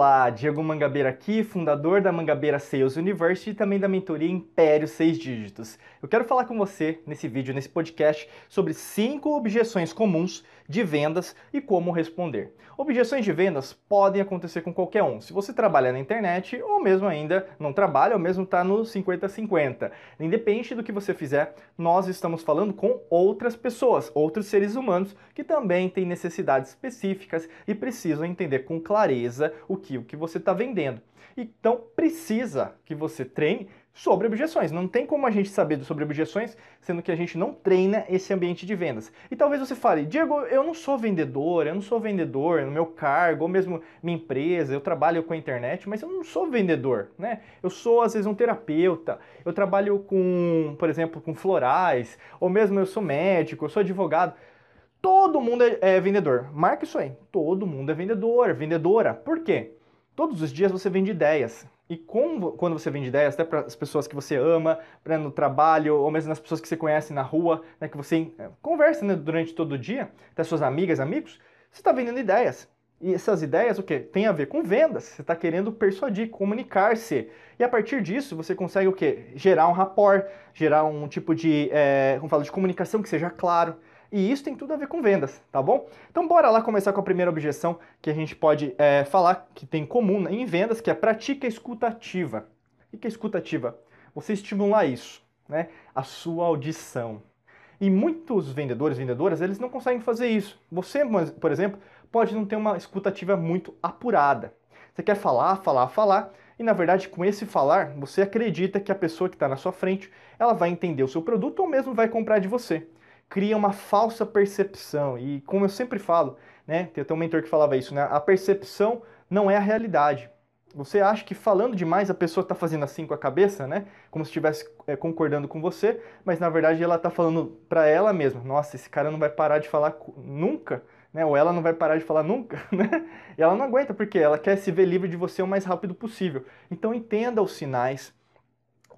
Olá, Diego Mangabeira aqui, fundador da Mangabeira Sales University e também da mentoria Império 6 Dígitos. Eu quero falar com você nesse vídeo, nesse podcast, sobre cinco objeções comuns de vendas e como responder. Objeções de vendas podem acontecer com qualquer um. Se você trabalha na internet ou mesmo ainda não trabalha, ou mesmo está no 50-50. Independente do que você fizer, nós estamos falando com outras pessoas, outros seres humanos que também têm necessidades específicas e precisam entender com clareza o que, o que você está vendendo. Então precisa que você treine sobre objeções. Não tem como a gente saber sobre objeções, sendo que a gente não treina esse ambiente de vendas. E talvez você fale, Diego, eu não sou vendedor, eu não sou vendedor no meu cargo, ou mesmo minha empresa, eu trabalho com a internet, mas eu não sou vendedor, né? Eu sou, às vezes, um terapeuta, eu trabalho com, por exemplo, com florais, ou mesmo eu sou médico, eu sou advogado. Todo mundo é, é vendedor. Marca isso aí. Todo mundo é vendedor, vendedora. Por quê? Todos os dias você vende ideias. E com, quando você vende ideias, até para as pessoas que você ama, para no trabalho, ou mesmo nas pessoas que você conhece na rua, né, que você é, conversa né, durante todo o dia, até suas amigas, amigos, você está vendendo ideias. E essas ideias, o que? Tem a ver com vendas. Você está querendo persuadir, comunicar-se. E a partir disso, você consegue o quê? Gerar um rapport, gerar um tipo de, é, como de comunicação que seja claro. E isso tem tudo a ver com vendas, tá bom? Então bora lá começar com a primeira objeção que a gente pode é, falar que tem comum em vendas, que é pratica escutativa. O que é escutativa? Você estimular isso, né? A sua audição. E muitos vendedores, vendedoras, eles não conseguem fazer isso. Você, por exemplo, pode não ter uma escutativa muito apurada. Você quer falar, falar, falar, e na verdade, com esse falar, você acredita que a pessoa que está na sua frente, ela vai entender o seu produto ou mesmo vai comprar de você cria uma falsa percepção. E como eu sempre falo, né, tem até um mentor que falava isso, né, a percepção não é a realidade. Você acha que falando demais a pessoa está fazendo assim com a cabeça, né? Como se estivesse é, concordando com você, mas na verdade ela está falando para ela mesma: Nossa, esse cara não vai parar de falar nunca, né? Ou ela não vai parar de falar nunca, né? E ela não aguenta porque ela quer se ver livre de você o mais rápido possível. Então entenda os sinais,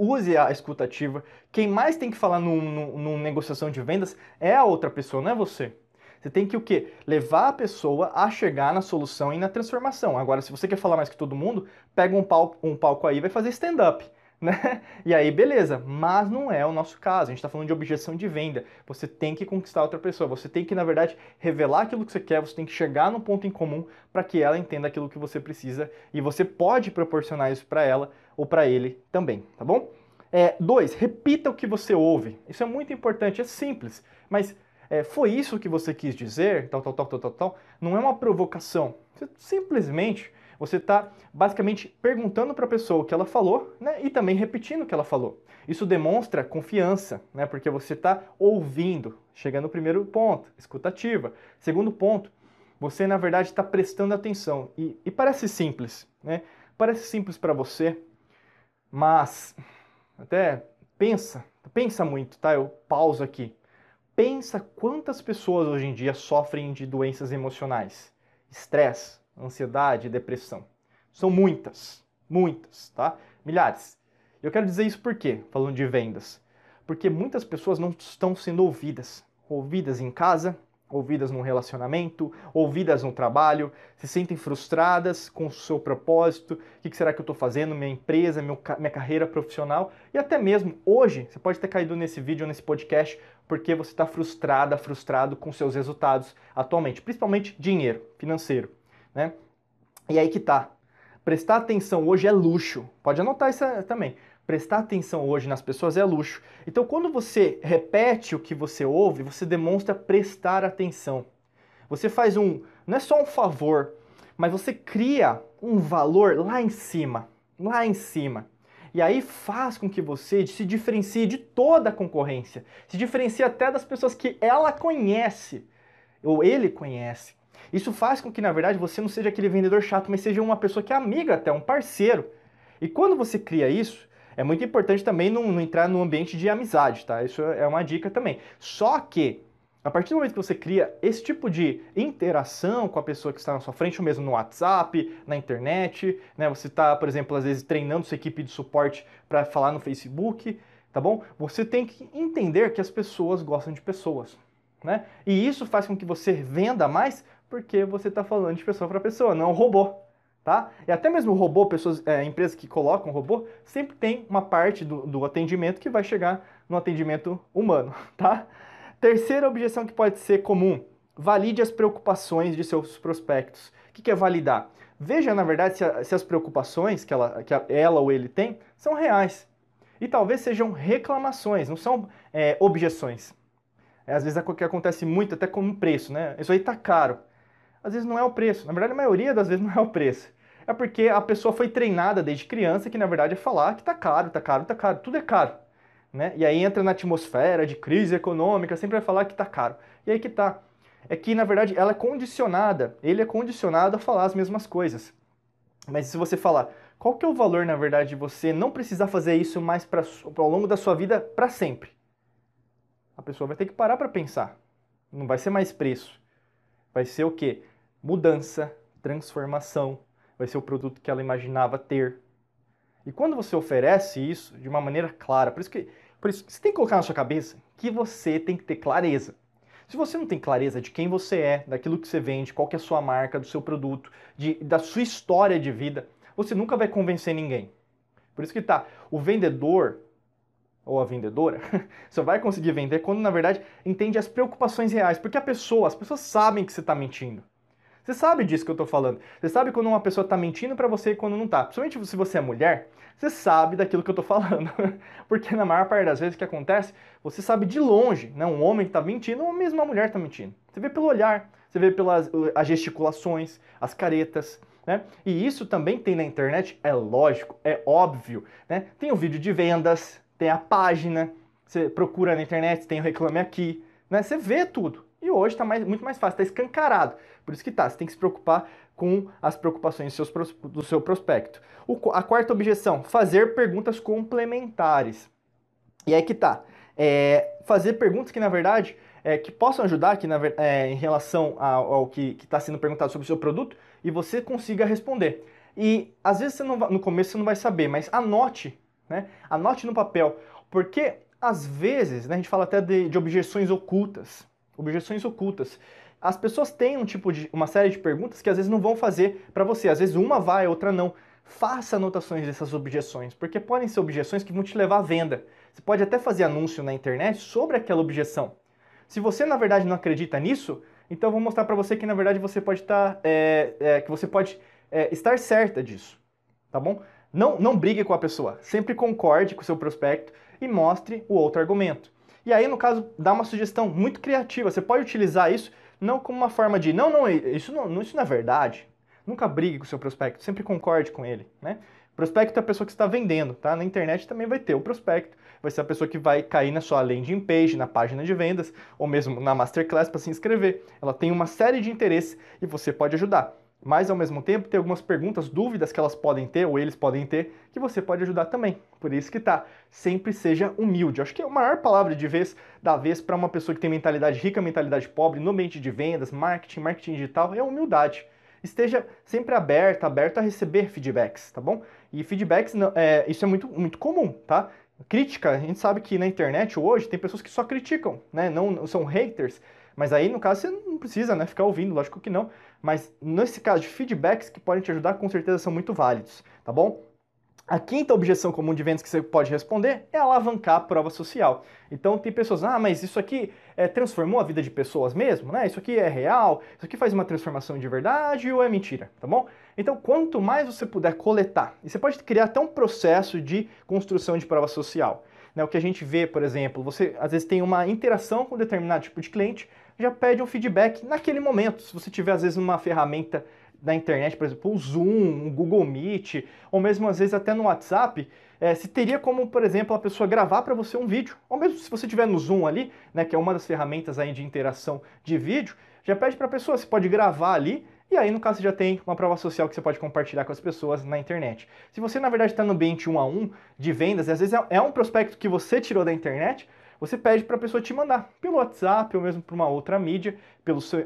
use a escutativa. Quem mais tem que falar numa negociação de vendas é a outra pessoa, não é você. Você tem que o quê? Levar a pessoa a chegar na solução e na transformação. Agora, se você quer falar mais que todo mundo, pega um palco, um palco aí e vai fazer stand-up. Né? E aí, beleza, mas não é o nosso caso. A gente está falando de objeção de venda. Você tem que conquistar outra pessoa. Você tem que, na verdade, revelar aquilo que você quer. Você tem que chegar no ponto em comum para que ela entenda aquilo que você precisa. E você pode proporcionar isso para ela ou para ele também, tá bom? É, dois, repita o que você ouve. Isso é muito importante, é simples, mas é, foi isso que você quis dizer, tal, tal, tal, tal, tal, tal. Não é uma provocação. Você, simplesmente você está basicamente perguntando para a pessoa o que ela falou né, e também repetindo o que ela falou. Isso demonstra confiança, né, porque você está ouvindo. Chega no primeiro ponto, escutativa. Segundo ponto, você na verdade está prestando atenção. E, e parece simples, né? Parece simples para você, mas até pensa, pensa muito, tá? Eu pauso aqui. Pensa quantas pessoas hoje em dia sofrem de doenças emocionais, estresse, ansiedade, depressão. São muitas, muitas, tá? Milhares. Eu quero dizer isso por quê? Falando de vendas. Porque muitas pessoas não estão sendo ouvidas. Ouvidas em casa, ouvidas num relacionamento, ouvidas no trabalho, se sentem frustradas com o seu propósito, o que será que eu estou fazendo, minha empresa, minha carreira profissional, e até mesmo hoje, você pode ter caído nesse vídeo, nesse podcast, porque você está frustrada, frustrado com seus resultados atualmente, principalmente dinheiro, financeiro, né? E aí que tá. Prestar atenção hoje é luxo. Pode anotar isso também. Prestar atenção hoje nas pessoas é luxo. Então, quando você repete o que você ouve, você demonstra prestar atenção. Você faz um, não é só um favor, mas você cria um valor lá em cima, lá em cima. E aí faz com que você se diferencie de toda a concorrência, se diferencie até das pessoas que ela conhece ou ele conhece. Isso faz com que, na verdade, você não seja aquele vendedor chato, mas seja uma pessoa que é amiga até, um parceiro. E quando você cria isso, é muito importante também não, não entrar no ambiente de amizade, tá? Isso é uma dica também. Só que a partir do momento que você cria esse tipo de interação com a pessoa que está na sua frente, ou mesmo no WhatsApp, na internet, né? Você está, por exemplo, às vezes treinando sua equipe de suporte para falar no Facebook, tá bom? Você tem que entender que as pessoas gostam de pessoas, né? E isso faz com que você venda mais porque você está falando de pessoa para pessoa, não robô. Tá? E até mesmo o robô, pessoas, é, empresas que colocam robô, sempre tem uma parte do, do atendimento que vai chegar no atendimento humano, tá? Terceira objeção que pode ser comum, valide as preocupações de seus prospectos. O que é validar? Veja, na verdade, se, a, se as preocupações que, ela, que ela ou ele tem são reais. E talvez sejam reclamações, não são é, objeções. É, às vezes é o que acontece muito, até com o preço, né? Isso aí tá caro. Às vezes não é o preço. Na verdade, a maioria das vezes não é o preço. É porque a pessoa foi treinada desde criança que, na verdade, é falar que tá caro, tá caro, tá caro. Tudo é caro. Né? E aí entra na atmosfera de crise econômica, sempre vai falar que tá caro. E aí que tá. É que, na verdade, ela é condicionada, ele é condicionado a falar as mesmas coisas. Mas se você falar, qual que é o valor, na verdade, de você não precisar fazer isso mais pra, ao longo da sua vida para sempre? A pessoa vai ter que parar para pensar. Não vai ser mais preço. Vai ser o quê? Mudança, transformação. Vai ser o produto que ela imaginava ter. E quando você oferece isso de uma maneira clara, por isso que por isso, você tem que colocar na sua cabeça que você tem que ter clareza. Se você não tem clareza de quem você é, daquilo que você vende, qual que é a sua marca, do seu produto, de, da sua história de vida, você nunca vai convencer ninguém. Por isso que tá, o vendedor ou a vendedora só vai conseguir vender quando, na verdade, entende as preocupações reais. Porque a pessoa, as pessoas sabem que você está mentindo. Você sabe disso que eu estou falando. Você sabe quando uma pessoa está mentindo para você e quando não está. Principalmente se você é mulher, você sabe daquilo que eu estou falando. Porque na maior parte das vezes que acontece, você sabe de longe, né? Um homem que está mentindo ou mesmo uma mulher está mentindo. Você vê pelo olhar, você vê pelas as gesticulações, as caretas. Né? E isso também tem na internet, é lógico, é óbvio. Né? Tem o vídeo de vendas, tem a página, você procura na internet, tem o Reclame Aqui, né? Você vê tudo. E hoje está muito mais fácil, está escancarado. Por isso que tá, você tem que se preocupar com as preocupações do, seus, do seu prospecto. O, a quarta objeção, fazer perguntas complementares. E aí que tá. É, fazer perguntas que, na verdade, é, que possam ajudar que, na, é, em relação ao, ao que está sendo perguntado sobre o seu produto e você consiga responder. E às vezes você não, no começo você não vai saber, mas anote né? Anote no papel, porque às vezes, né, a gente fala até de, de objeções ocultas. Objeções ocultas. As pessoas têm um tipo de uma série de perguntas que às vezes não vão fazer para você. Às vezes uma vai, outra não. Faça anotações dessas objeções, porque podem ser objeções que vão te levar à venda. Você pode até fazer anúncio na internet sobre aquela objeção. Se você na verdade não acredita nisso, então eu vou mostrar para você que na verdade você pode estar, tá, é, é, que você pode é, estar certa disso, tá bom? Não, não brigue com a pessoa, sempre concorde com o seu prospecto e mostre o outro argumento. E aí, no caso, dá uma sugestão muito criativa. Você pode utilizar isso não como uma forma de, não, não, isso não, isso não é verdade. Nunca brigue com o seu prospecto, sempre concorde com ele, né? Prospecto é a pessoa que está vendendo, tá? Na internet também vai ter o prospecto, vai ser a pessoa que vai cair na sua landing page, na página de vendas, ou mesmo na masterclass para se inscrever. Ela tem uma série de interesses e você pode ajudar mas ao mesmo tempo tem algumas perguntas, dúvidas que elas podem ter ou eles podem ter, que você pode ajudar também. Por isso que tá, sempre seja humilde. Acho que é a maior palavra de vez da vez para uma pessoa que tem mentalidade rica, mentalidade pobre, no ambiente de vendas, marketing, marketing digital, é humildade. Esteja sempre aberto, aberto a receber feedbacks, tá bom? E feedbacks, é, isso é muito, muito comum, tá? Crítica, a gente sabe que na internet hoje tem pessoas que só criticam, né? Não são haters. Mas aí, no caso, você não precisa né, ficar ouvindo, lógico que não. Mas nesse caso de feedbacks que podem te ajudar, com certeza são muito válidos, tá bom? A quinta objeção comum de vendas que você pode responder é alavancar a prova social. Então tem pessoas, ah, mas isso aqui é, transformou a vida de pessoas mesmo, né? Isso aqui é real, isso aqui faz uma transformação de verdade ou é mentira, tá bom? Então quanto mais você puder coletar, e você pode criar até um processo de construção de prova social. Né? O que a gente vê, por exemplo, você às vezes tem uma interação com determinado tipo de cliente, já pede um feedback naquele momento. Se você tiver, às vezes, uma ferramenta da internet, por exemplo, o Zoom, o Google Meet, ou mesmo às vezes até no WhatsApp, é, se teria como, por exemplo, a pessoa gravar para você um vídeo, ou mesmo se você tiver no Zoom ali, né, que é uma das ferramentas aí de interação de vídeo, já pede para a pessoa, você pode gravar ali, e aí no caso você já tem uma prova social que você pode compartilhar com as pessoas na internet. Se você na verdade está no ambiente um a um de vendas, e às vezes é, é um prospecto que você tirou da internet, você pede para a pessoa te mandar pelo WhatsApp ou mesmo para uma outra mídia,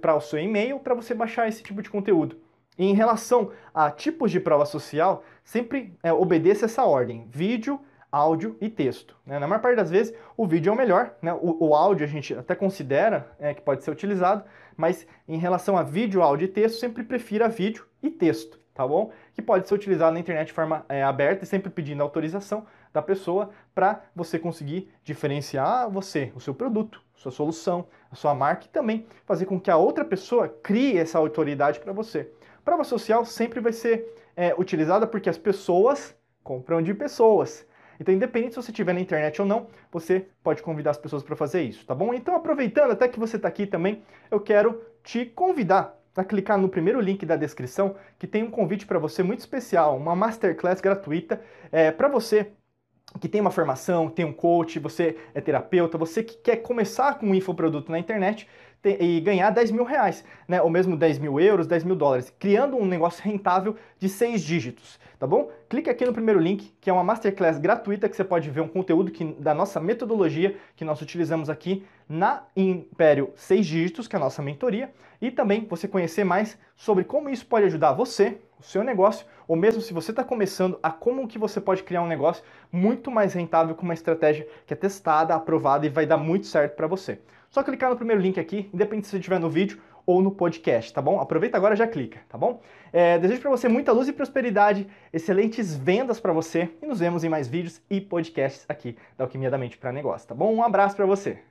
para o seu e-mail, para você baixar esse tipo de conteúdo. E em relação a tipos de prova social, sempre é, obedeça essa ordem: vídeo, áudio e texto. Né? Na maior parte das vezes, o vídeo é o melhor, né? o, o, áudio a gente até considera é, que pode ser utilizado, mas em relação a vídeo, áudio e texto, sempre prefira vídeo e texto. tá bom? Que pode ser utilizado na internet de forma é, aberta e sempre pedindo autorização da pessoa para você conseguir diferenciar você, o seu produto, sua solução, a sua marca e também fazer com que a outra pessoa crie essa autoridade para você. Prova social sempre vai ser é, utilizada porque as pessoas compram de pessoas. Então, independente se você estiver na internet ou não, você pode convidar as pessoas para fazer isso, tá bom? Então, aproveitando até que você está aqui também, eu quero te convidar a clicar no primeiro link da descrição, que tem um convite para você muito especial, uma masterclass gratuita é, para você que tem uma formação, tem um coach, você é terapeuta, você que quer começar com um infoproduto na internet e ganhar 10 mil reais, né? Ou mesmo 10 mil euros, 10 mil dólares, criando um negócio rentável de seis dígitos, tá bom? Clique aqui no primeiro link, que é uma masterclass gratuita que você pode ver um conteúdo que, da nossa metodologia que nós utilizamos aqui na Império 6 Dígitos, que é a nossa mentoria, e também você conhecer mais sobre como isso pode ajudar você, o seu negócio, ou mesmo se você está começando, a como que você pode criar um negócio muito mais rentável com uma estratégia que é testada, aprovada e vai dar muito certo para você. Só clicar no primeiro link aqui, independente se você estiver no vídeo ou no podcast, tá bom? Aproveita agora e já clica, tá bom? É, desejo para você muita luz e prosperidade, excelentes vendas para você e nos vemos em mais vídeos e podcasts aqui da Alquimia da Mente para Negócio, tá bom? Um abraço para você.